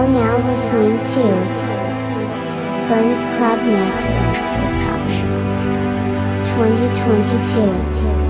You're now listening to Burns Club Mix 2022.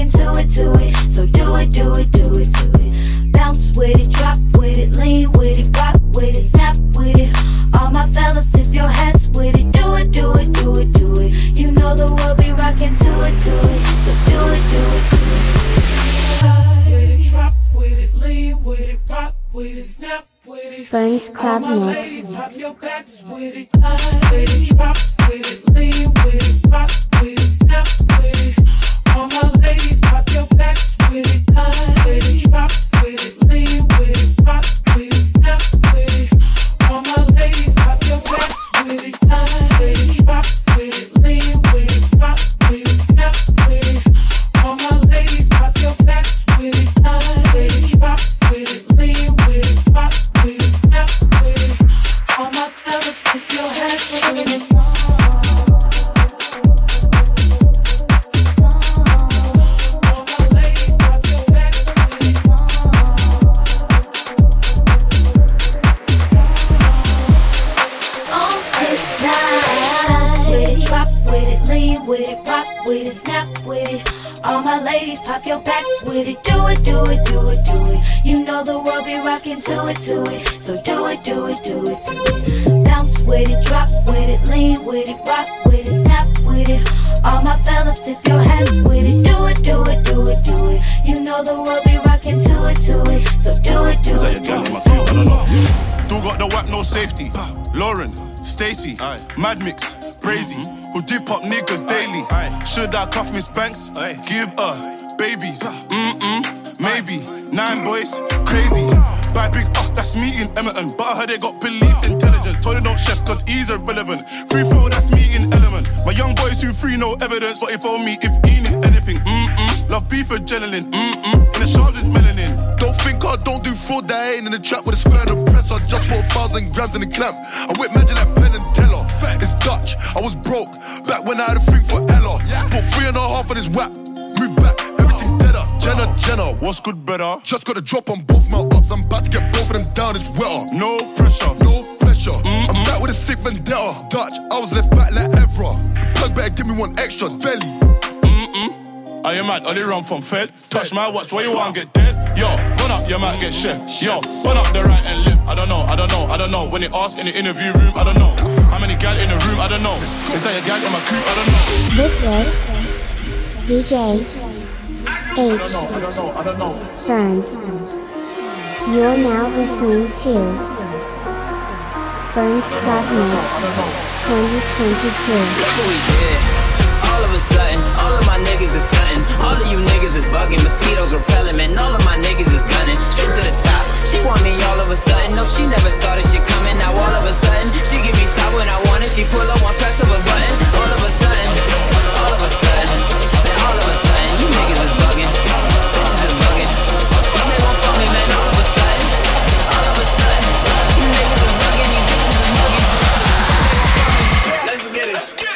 Be it, to it. Rocking to it, to it. So do it, do it, do it, do it. Bounce with it, drop with it, lean with it, rock with it, snap with it. All my fellas, tip your hats with it. Do it, do it, do it, do it. You know the world be rocking to it, to it. So do it, do it, do it. Don't know. Still got the whack, no safety. Lauren, Stacy, Mad Mix, Brazy, who dip up niggas daily. Should I cuff Miss Banks? Give her babies. Mm-mm, maybe. Nine boys, crazy. Buy big up, that's me in Emerton. But I heard they got police intelligence. Told them don't chef, cause he's irrelevant. Free throw, that's me in element. My young boys who free, no evidence. But if on me, if he need anything, mm-mm. Love beef adrenaline, mm-mm. And the sharp is melanin. Don't think I don't do fraud that ain't in the trap with a square and a press. I just bought a thousand grams in the clamp. I whip magic like Penn and Teller. It's Dutch, I was broke back when I had a thing for Ella. Put three and a half on this whack. Move back, everything deader. Jenna, Jenna, What's good, better? just got a drop on both my ups. I'm about to get both of them down, it's wetter. No pressure. No pressure. I'm back with a sick vendetta. Dutch, I was left back like Evra. Plug better give me one extra. Valley. Mm-mm. Are you mad? Only run from Fed. Touch my watch, where you want get dead? Yo, run up, you might get chef. Yo, run up the right and left. I don't know, I don't know, I don't know. When they ask in the interview room, I don't know. How many gal in the room? I don't know. Is that a gal in my crew? I don't know. This is DJ H. I don't know, I don't know. Burns. You're now listening to Burns Club Mix 2022. All of a sudden, all of my niggas is stunting. All of you niggas is bugging. Mosquitoes repelling, man. All of my niggas is gunning. Straight to the top. She want me all of a sudden. No, she never saw this shit coming. Now all of a sudden, she give me top when I want it. She pull up one press of a button. All of a sudden, all of a sudden, Let's get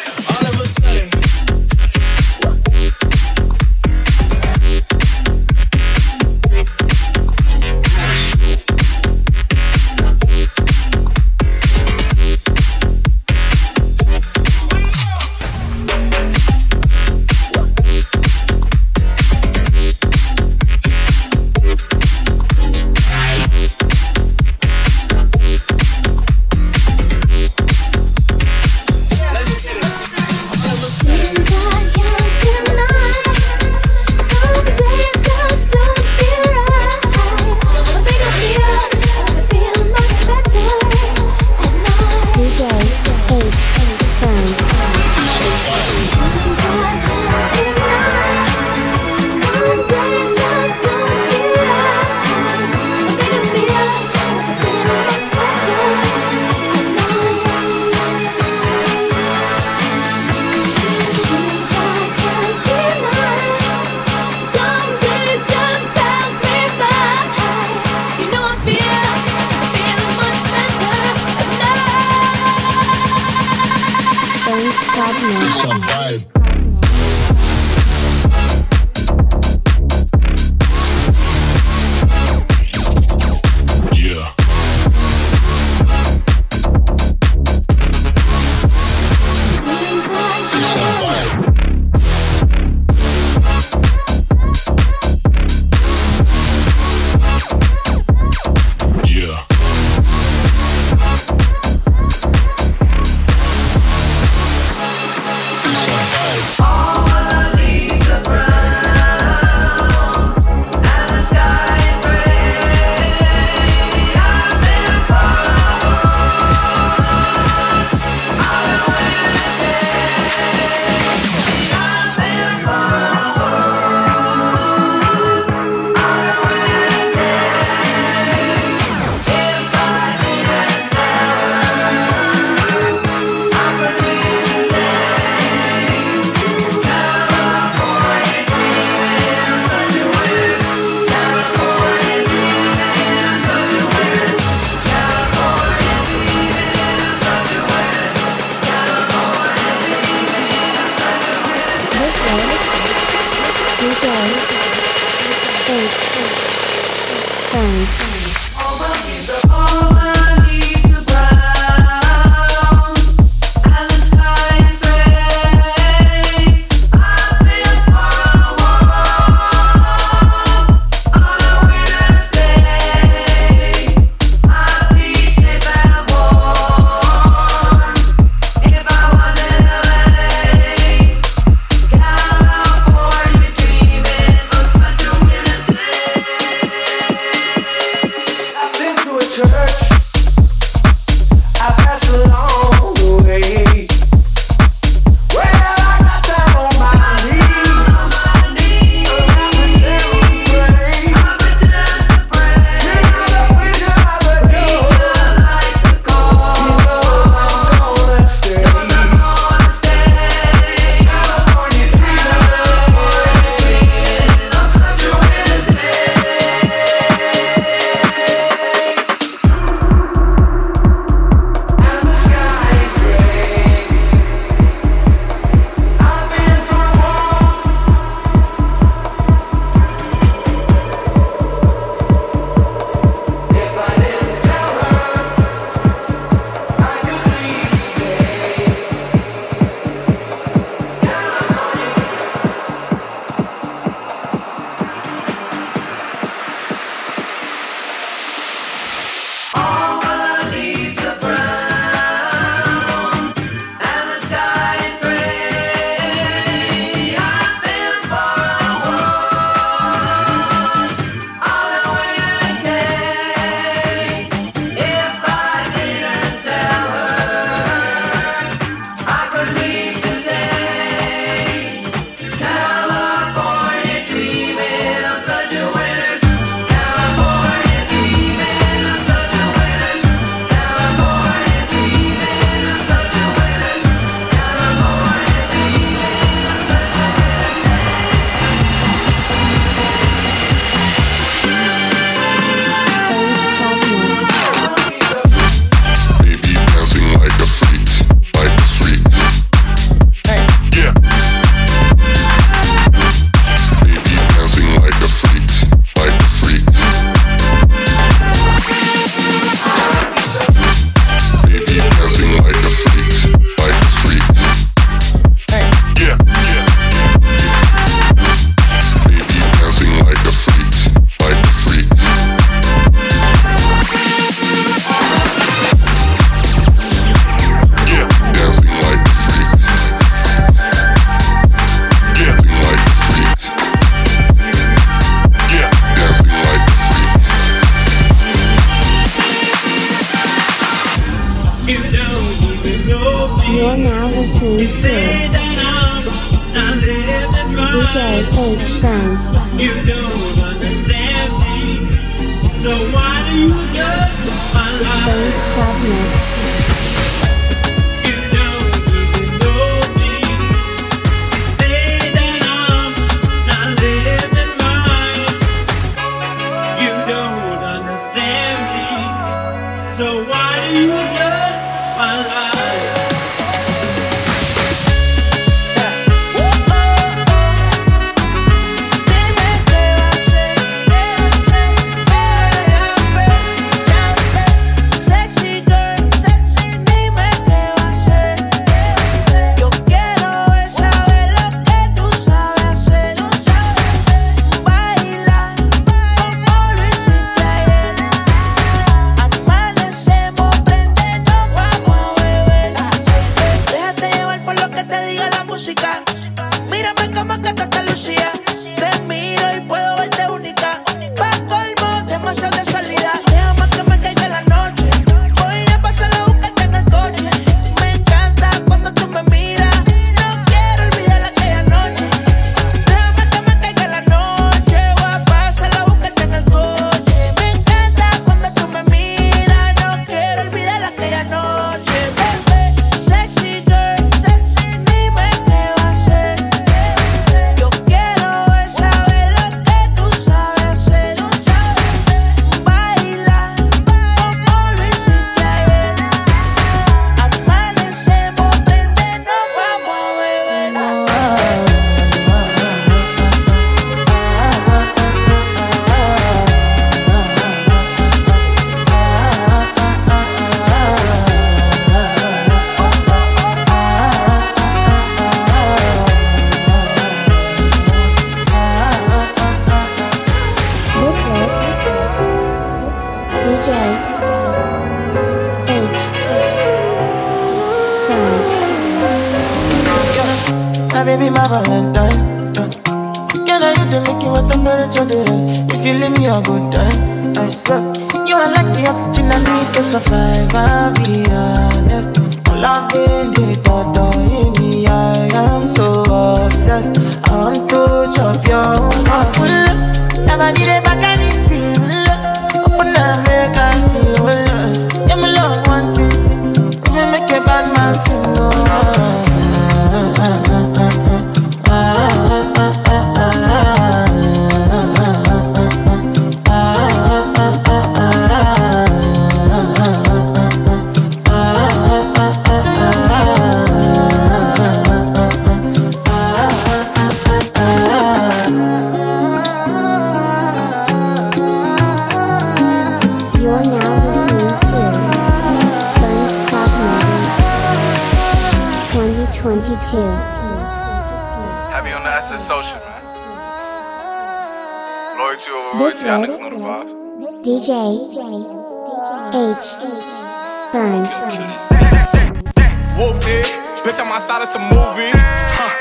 I'm of some movie. Huh.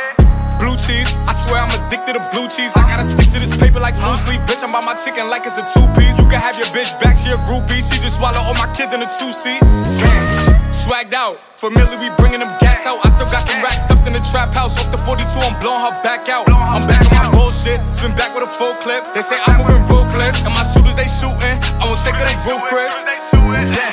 Blue cheese, I swear I'm addicted to blue cheese. I gotta stick to this paper like blue sleep. Bitch, I'm by my chicken like it's a two piece. You can have your bitch back, she a groupie. She just swallow all my kids in a two seat. Swagged out, familiar, we bringing them gas out. I still got some racks stuffed in the trap house. Off the 42, I'm blowing her back out. I'm back on my bullshit, spin back with a full clip. They say I'm moving ruthless, and my shooters they shooting. I won't take of they Chris.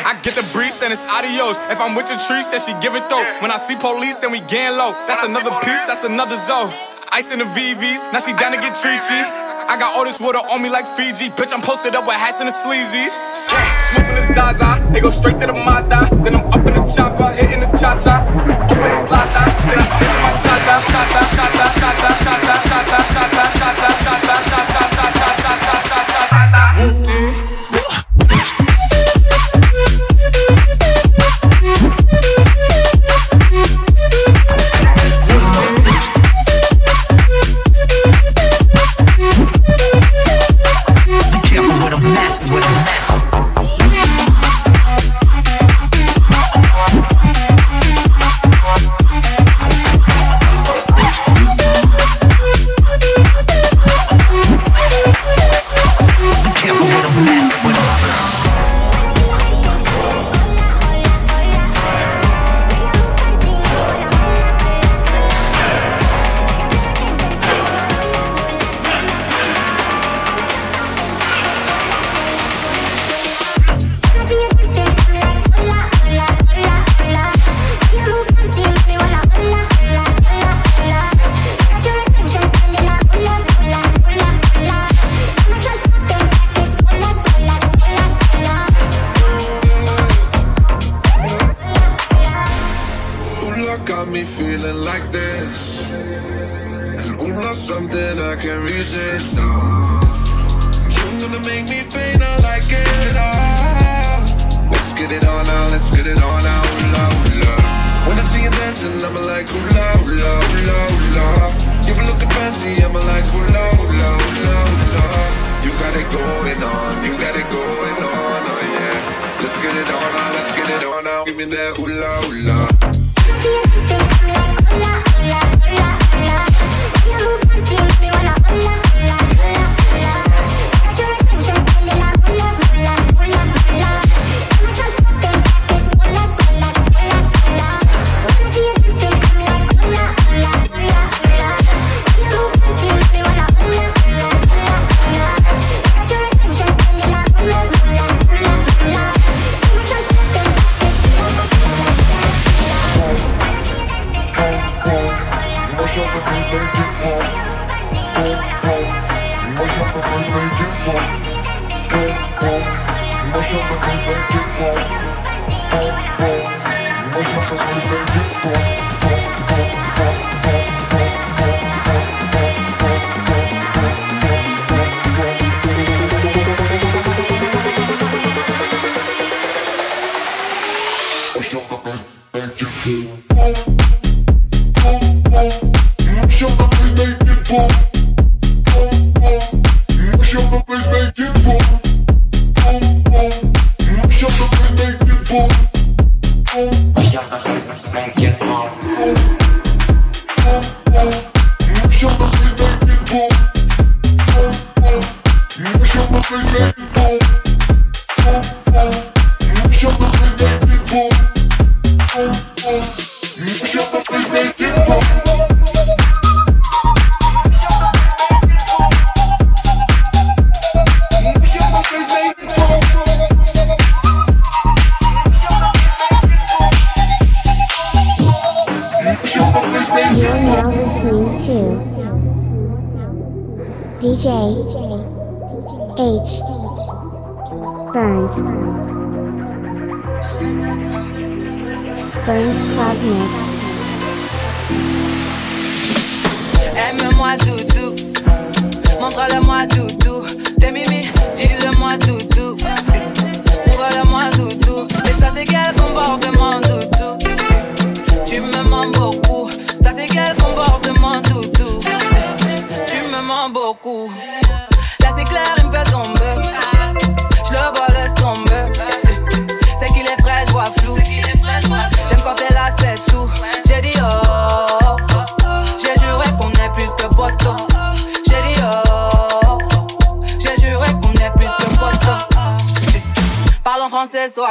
I get the breeze, then it's adios. If I'm with your trees, then she give it though. When I see police, then we gang low. That's another piece, that's another zone. Ice in the VVs, now she down to get treachy. I got all this water on me like Fiji. Bitch, I'm posted up with hats and the sleazies. Smoking the Zaza, they go straight to the Mata. Then I'm up in the chopper, hitting the cha cha. Open his lata, then I'm dancing my chata, chata, chata,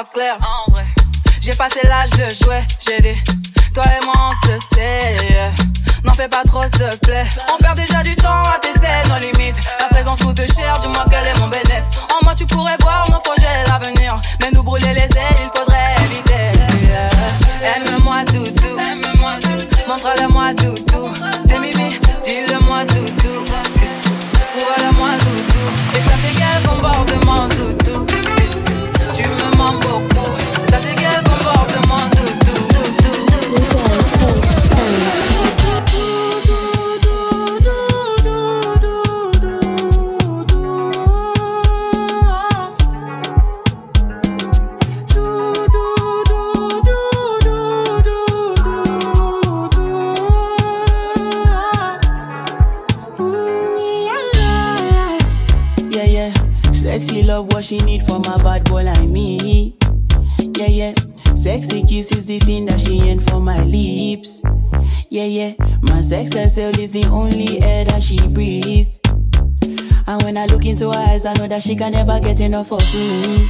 En vrai, j'ai passé l'âge de jouer, j'ai dit. Toi et moi, on se sait. N'en fais pas trop, s'il te plaît. On perd déjà du temps à tester nos limites. La présence coûte cher, dis-moi quel est mon bénéfice. En moi, tu pourrais voir nos projets, l'avenir. Mais nous brûler les ailes, il faudrait éviter. Aime-moi, doudou. Aime-moi, doudou. Montre-le-moi, doudou. T'es mimi, dis-le-moi, doudou. what she need from a bad boy like me. Yeah, yeah. Sexy kiss is the thing that she ain't for my lips. Yeah, yeah. My sex herself is the only air that she breathes. And when I look into her eyes, I know that she can never get enough of me.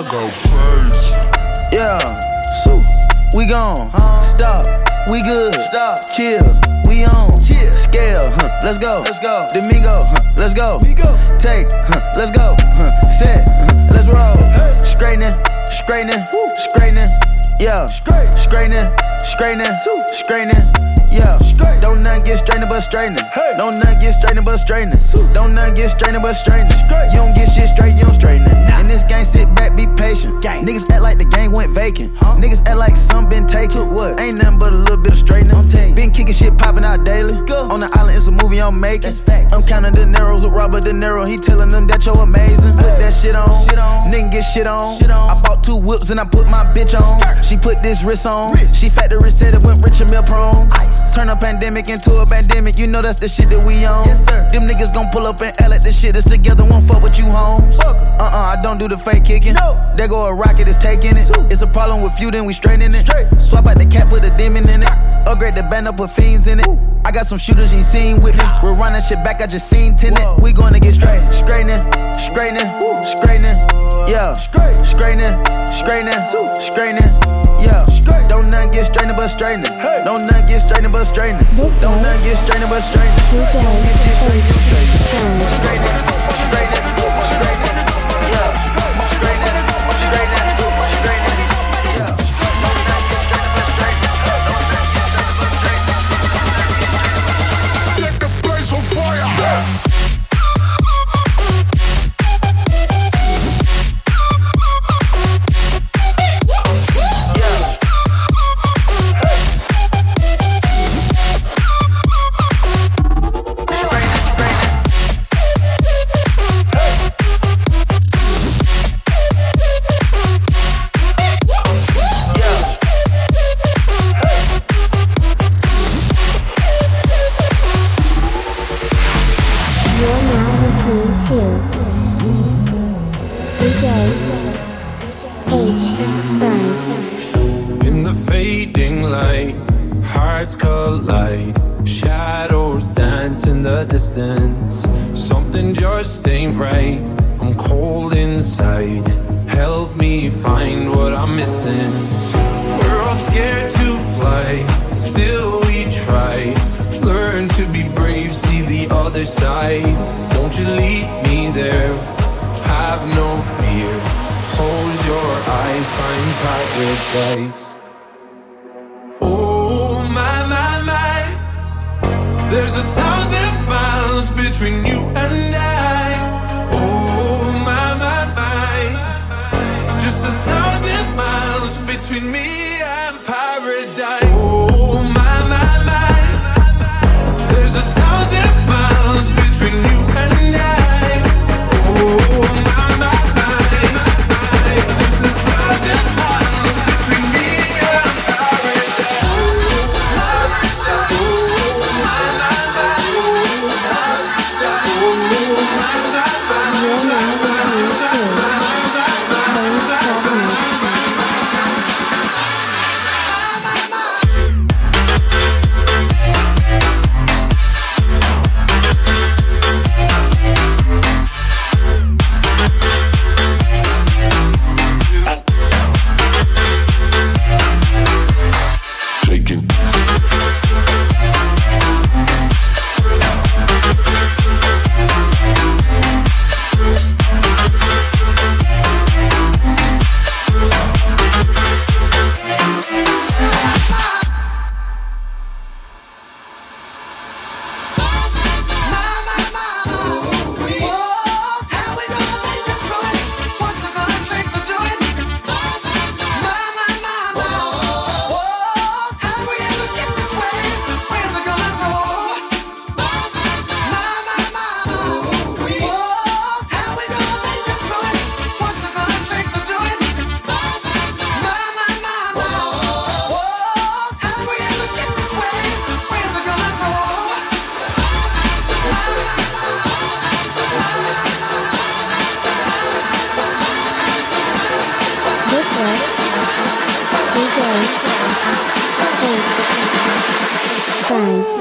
Castro go crazy. Yeah, so we gone. Stop, we good. Stop, chill, we on. Chill, scale, huh? Let's go. Let's go. Domingo, huh? Let's go. Take, huh? Let's go. Huh? Set, huh? let's roll. Straightening, straightening, straightening. Yeah, straightening, straightening, straightening. Don't none get strained but straightening. Don't none get strained but straightening. Don't none get strained but straightening. You don't get shit straight, you don't straighten it. In this game, sit back, be patient. Gang. Niggas act like the game went vacant. Niggas act like some been taken. What? Ain't nothing but a little bit of straightening. Been kicking shit popping out daily. Go. On the island, it's a movie I'm making. I'm counting the narrows with Robert De Niro. He telling them that you're amazing. Put that shit on. Get shit on. I bought two whips and I put my bitch on. She put this wrist on. She factory said it went rich and meal prone. Turn a pandemic into a pandemic. You know that's the shit that we on. Yes, sir. Them niggas gon' pull up and L at the shit that's together. Won't fuck with you, homes. Uh uh, I don't do the fake kicking. No. There go a rocket, it's taking it. It's a problem with you, then we straightening it. Swap out the cap, put a demon in it. Upgrade the band up, put fiends in it. I got some shooters you seen with me. We're running shit back, I just seen tenant. We gonna get straight. Straightening, straightening, straightening. Yeah, straightening, straightening, straightening. Yeah, don't none get strained but straightening. Don't none get strained but straightening. Don't none get strained but straightening. Don't get shit straight, you straight. Sound. Straightening, straightening, straightening. Cold inside. Help me find what I'm missing. We're all scared to fly, still we try. Learn to be brave, see the other side. Won't you lead me there? Have no fear. Close your eyes, find paradise. Oh my my my, there's a thousand miles between you and I. me 十九一次打他下辈子不